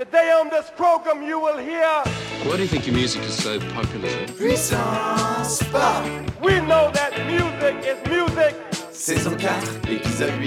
Today on this program you will hear Why do you think your music is so popular? Puissance Pop We know that music is music Saison 4, épisode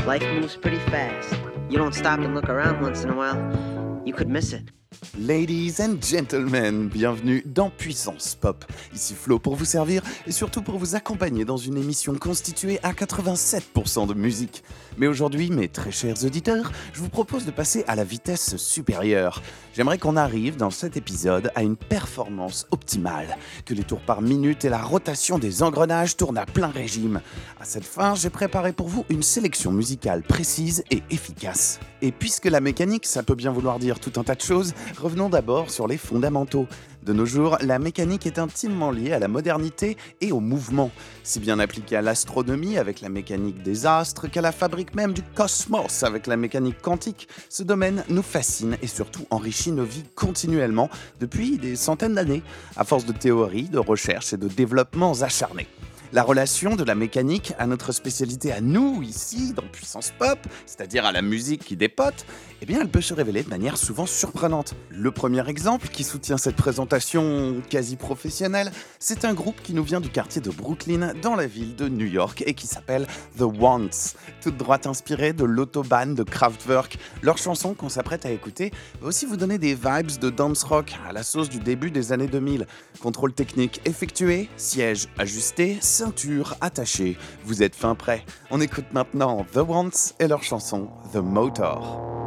8 Life moves pretty fast. You don't stop and look around once in a while, you could miss it. Ladies and gentlemen, bienvenue dans Puissance Pop. Ici Flo pour vous servir et surtout pour vous accompagner dans une émission constituée à 87% de musique. Mais aujourd'hui, mes très chers auditeurs, je vous propose de passer à la vitesse supérieure. J'aimerais qu'on arrive dans cet épisode à une performance optimale, que les tours par minute et la rotation des engrenages tournent à plein régime. À cette fin, j'ai préparé pour vous une sélection musicale précise et efficace. Et puisque la mécanique, ça peut bien vouloir dire tout un tas de choses, revenons d'abord sur les fondamentaux. De nos jours, la mécanique est intimement liée à la modernité et au mouvement, si bien appliquée à l'astronomie avec la mécanique des astres qu'à la fabrique même du cosmos avec la mécanique quantique. Ce domaine nous fascine et surtout enrichit nos vies continuellement depuis des centaines d'années, à force de théories, de recherches et de développements acharnés. La relation de la mécanique à notre spécialité à nous, ici, dans Puissance Pop, c'est-à-dire à la musique qui dépote, eh bien, elle peut se révéler de manière souvent surprenante. Le premier exemple qui soutient cette présentation quasi professionnelle, c'est un groupe qui nous vient du quartier de Brooklyn, dans la ville de New York, et qui s'appelle The Wants, toute droite inspirée de l'autobahn de Kraftwerk. Leur chanson qu'on s'apprête à écouter va aussi vous donner des vibes de dance rock à la sauce du début des années 2000. Contrôle technique effectué, siège ajusté, ceinture attachée. Vous êtes fin prêt. On écoute maintenant The Wants et leur chanson The Motor.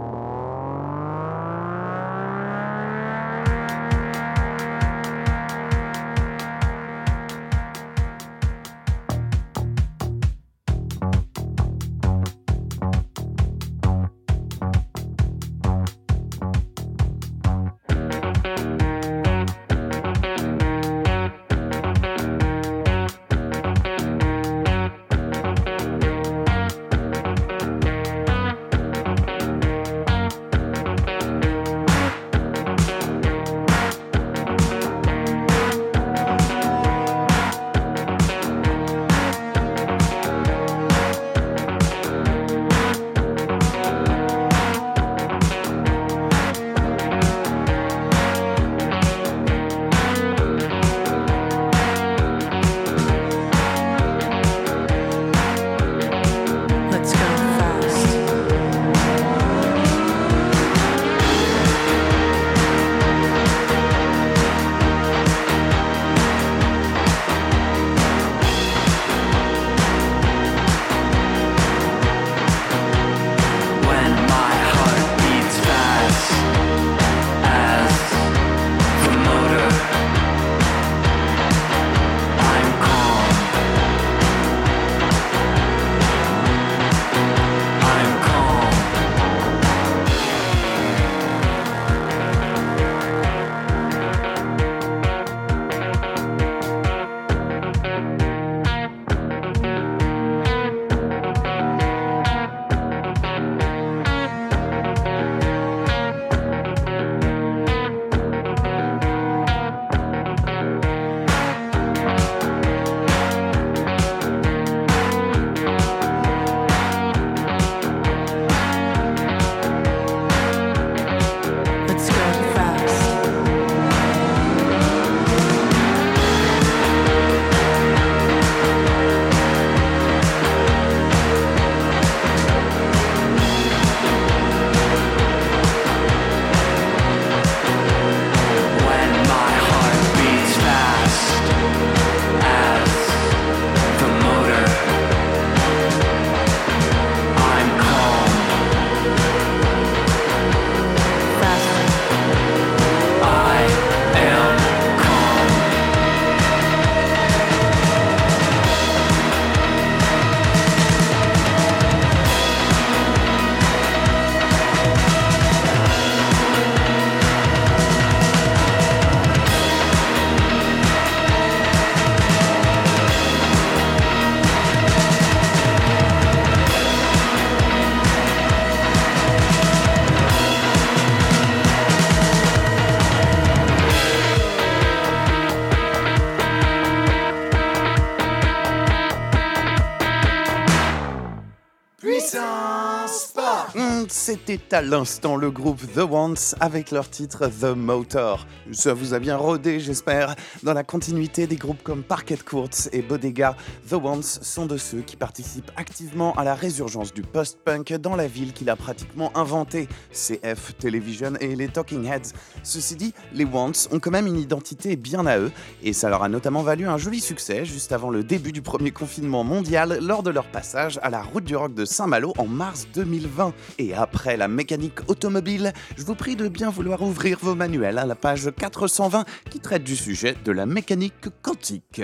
C'était à l'instant le groupe The Wants avec leur titre The Motor. Ça vous a bien rodé, j'espère. Dans la continuité des groupes comme Parquet Courts et Bodega, The Wants sont de ceux qui participent activement à la résurgence du post-punk dans la ville qu'il a pratiquement inventée, CF Television et les Talking Heads. Ceci dit, les Wants ont quand même une identité bien à eux, et ça leur a notamment valu un joli succès juste avant le début du premier confinement mondial lors de leur passage à la route du rock de Saint-Malo en mars 2020. Et après la mécanique automobile, je vous prie de bien vouloir ouvrir vos manuels à la page 420 qui traite du sujet de la mécanique quantique.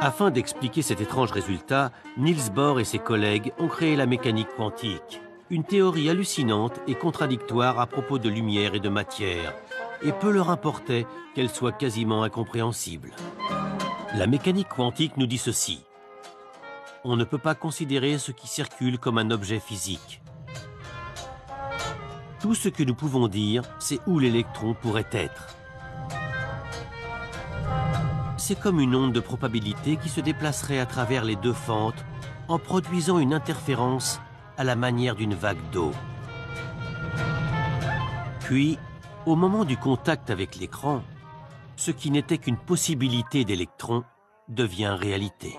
Afin d'expliquer cet étrange résultat, Niels Bohr et ses collègues ont créé la mécanique quantique, une théorie hallucinante et contradictoire à propos de lumière et de matière, et peu leur importait qu'elle soit quasiment incompréhensible. La mécanique quantique nous dit ceci on ne peut pas considérer ce qui circule comme un objet physique. Tout ce que nous pouvons dire, c'est où l'électron pourrait être. C'est comme une onde de probabilité qui se déplacerait à travers les deux fentes en produisant une interférence à la manière d'une vague d'eau. Puis, au moment du contact avec l'écran, ce qui n'était qu'une possibilité d'électron devient réalité.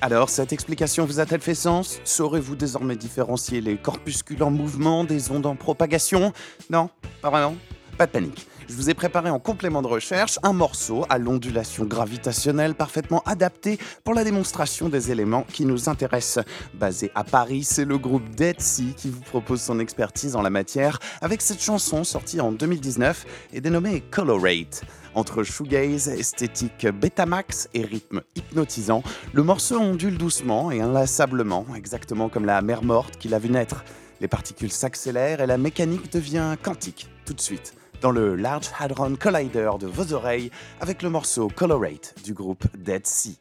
Alors, cette explication vous a-t-elle fait sens? Saurez-vous désormais différencier les corpuscules en mouvement des ondes en propagation? Non? Pas vraiment? Pas de panique. Je vous ai préparé en complément de recherche un morceau à l'ondulation gravitationnelle parfaitement adapté pour la démonstration des éléments qui nous intéressent. Basé à Paris, c'est le groupe Dead Sea qui vous propose son expertise en la matière avec cette chanson sortie en 2019 et dénommée Colorate. Entre shoegaze, esthétique Betamax et rythme hypnotisant, le morceau ondule doucement et inlassablement, exactement comme la mer morte qu'il a vu naître. Les particules s'accélèrent et la mécanique devient quantique, tout de suite, dans le Large Hadron Collider de vos oreilles, avec le morceau Colorate du groupe Dead Sea.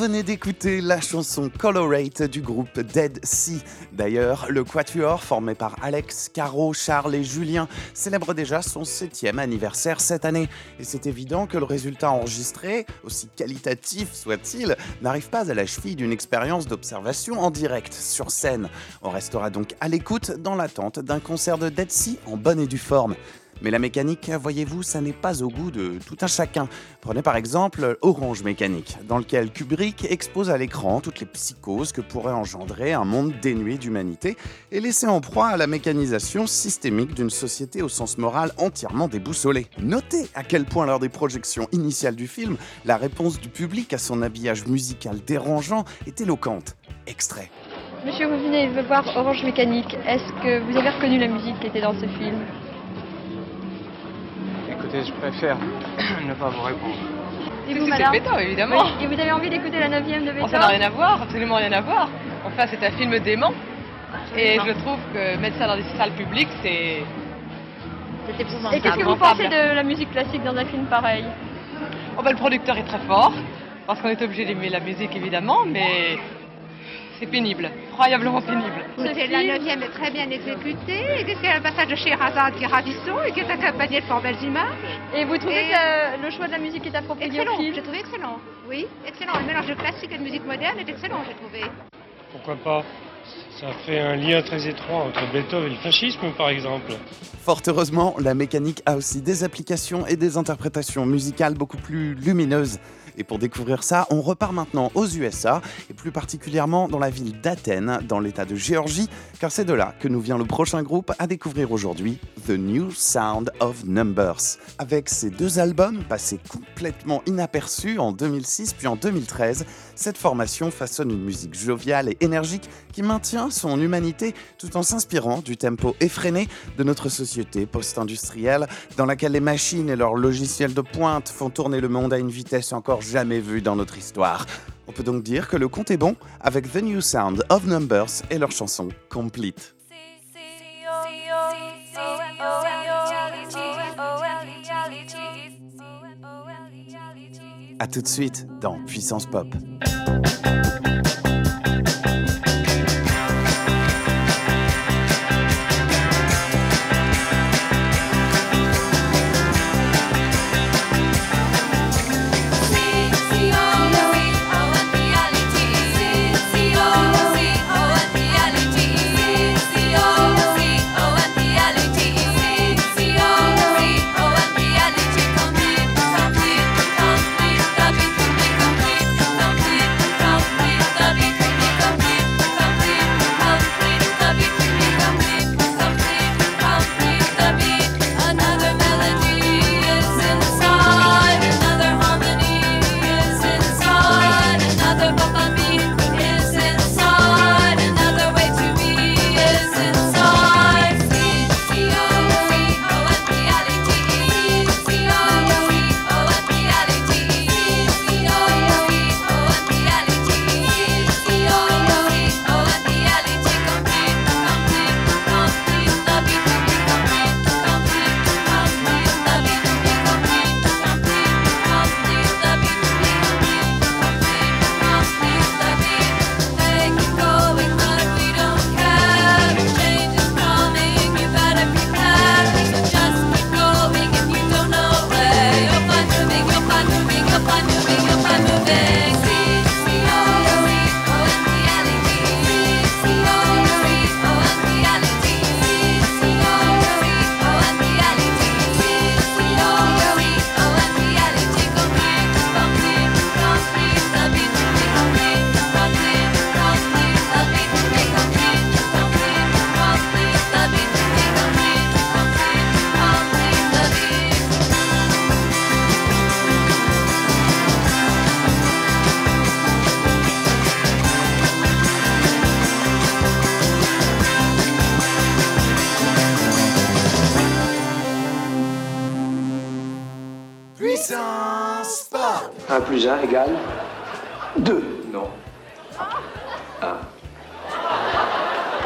Venez d'écouter la chanson Colorate du groupe Dead Sea. D'ailleurs, le quatuor formé par Alex, Caro, Charles et Julien célèbre déjà son septième anniversaire cette année. Et c'est évident que le résultat enregistré, aussi qualitatif soit-il, n'arrive pas à la cheville d'une expérience d'observation en direct, sur scène. On restera donc à l'écoute dans l'attente d'un concert de Dead Sea en bonne et due forme. Mais la mécanique, voyez-vous, ça n'est pas au goût de tout un chacun. Prenez par exemple Orange Mécanique, dans lequel Kubrick expose à l'écran toutes les psychoses que pourrait engendrer un monde dénué d'humanité et laissé en proie à la mécanisation systémique d'une société au sens moral entièrement déboussolée. Notez à quel point lors des projections initiales du film, la réponse du public à son habillage musical dérangeant est éloquente. Extrait. Monsieur, vous venez voir Orange Mécanique. Est-ce que vous avez reconnu la musique qui était dans ce film? Écoutez, je préfère ne pas vous répondre. Et vous, Beethoven, évidemment. Oui. Et vous avez envie d'écouter la 9 de Beethoven ça n'a rien à voir, absolument rien à voir. Enfin, c'est un film dément. Et je trouve que mettre ça dans des salles publiques, c'est. Et qu'est-ce que vous pensez de la musique classique dans un film pareil? Oh, ben, le producteur est très fort, parce qu'on est obligé d'aimer la musique, évidemment, mais c'est pénible, incroyablement pénible. Ce Écoutez, la neuvième est très bien exécutée. Et qu'est-ce qu'il y a le passage de Sherazade qui est ravissant et qui est accompagné de fort belles images Et vous trouvez Et- que le choix de la musique est approprié Excellent, j'ai trouvé excellent. Oui, excellent. Le mélange de classique et de musique moderne est excellent, j'ai trouvé. Pourquoi pas? Ça fait un lien très étroit entre Beethoven et le fascisme, par exemple. Fort heureusement, la mécanique a aussi des applications et des interprétations musicales beaucoup plus lumineuses. Et pour découvrir ça, on repart maintenant aux USA, et plus particulièrement dans la ville d'Athènes, dans l'état de Géorgie, car c'est de là que nous vient le prochain groupe à découvrir aujourd'hui, The New Sound of Numbers. Avec ces deux albums, passés complètement inaperçus en 2006 puis en 2013, cette formation façonne une musique joviale et énergique qui maintient son humanité tout en s'inspirant du tempo effréné de notre société post-industrielle dans laquelle les machines et leurs logiciels de pointe font tourner le monde à une vitesse encore jamais vue dans notre histoire. On peut donc dire que le compte est bon avec The New Sound of Numbers et leur chanson Complete. A tout de suite dans Puissance Pop.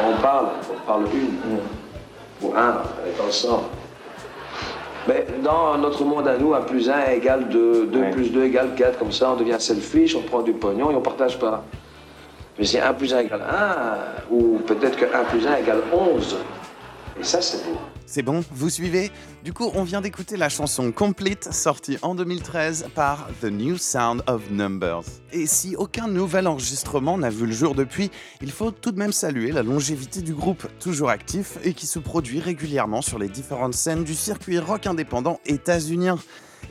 On parle, on parle une. Pour 1, on est ensemble. Mais dans notre monde à nous, 1 plus 1 égale 2, 2 plus 2 égale 4, comme ça on devient selfish, on prend du pognon et on partage pas. Mais c'est 1 plus 1 égale 1, ou peut-être que 1 plus 1 égale 11. Ça, c'est. C'est bon, vous suivez Du coup, on vient d'écouter la chanson Complete, sortie en 2013 par The New Sound of Numbers. Et si aucun nouvel enregistrement n'a vu le jour depuis, il faut tout de même saluer la longévité du groupe, toujours actif et qui se produit régulièrement sur les différentes scènes du circuit rock indépendant états-unien.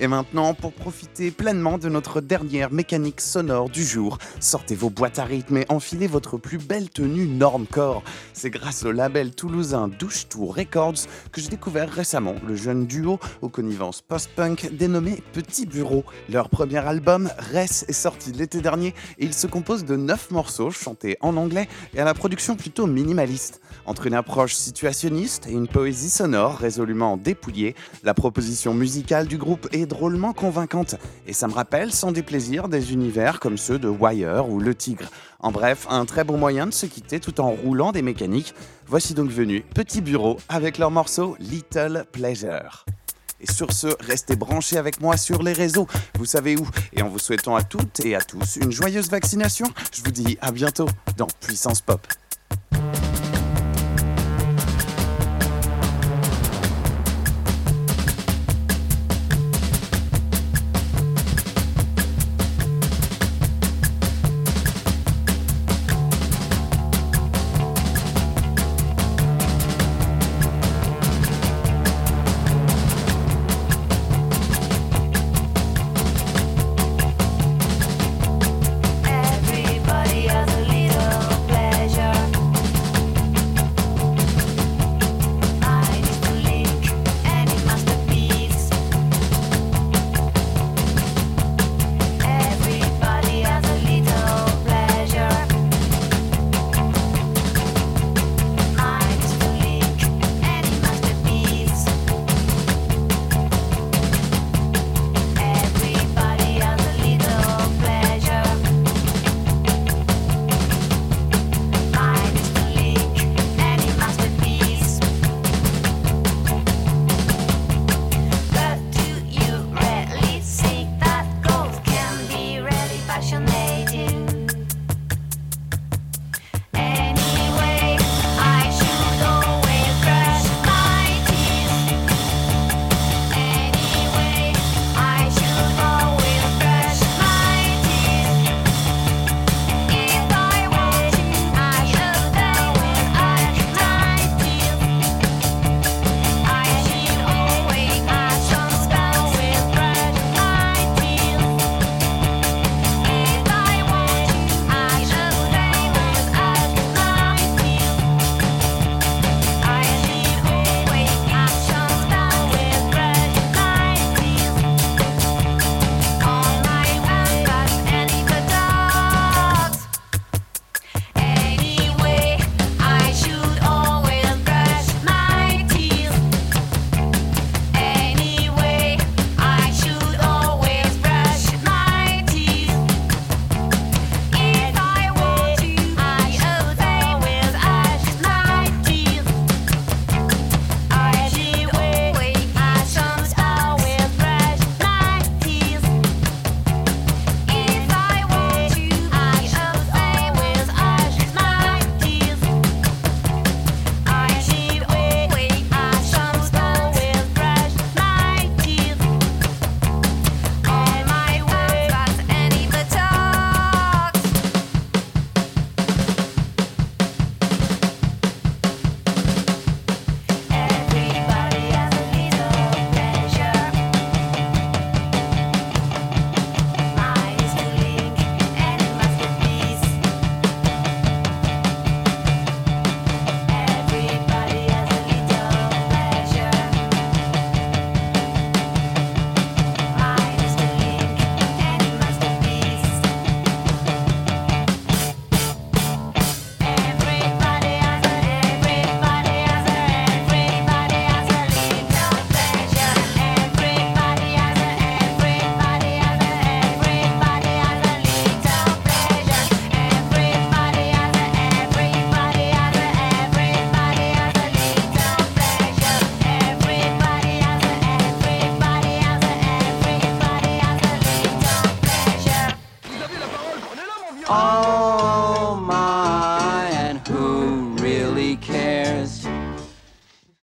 Et maintenant, pour profiter pleinement de notre dernière mécanique sonore du jour, sortez vos boîtes à rythme et enfilez votre plus belle tenue normcore. C'est grâce au label toulousain Douche Tour Records que j'ai découvert récemment le jeune duo aux connivences post-punk dénommé Petit Bureau. Leur premier album, Res, est sorti l'été dernier et il se compose de 9 morceaux chantés en anglais et à la production plutôt minimaliste. Entre une approche situationniste et une poésie sonore résolument dépouillée, la proposition musicale du groupe est drôlement convaincante. Et ça me rappelle sans déplaisir des univers comme ceux de Wire ou Le Tigre. En bref, un très bon moyen de se quitter tout en roulant des mécaniques. Voici donc venu Petit Bureau avec leur morceau Little Pleasure. Et sur ce, restez branchés avec moi sur les réseaux, vous savez où. Et en vous souhaitant à toutes et à tous une joyeuse vaccination, je vous dis à bientôt dans Puissance Pop.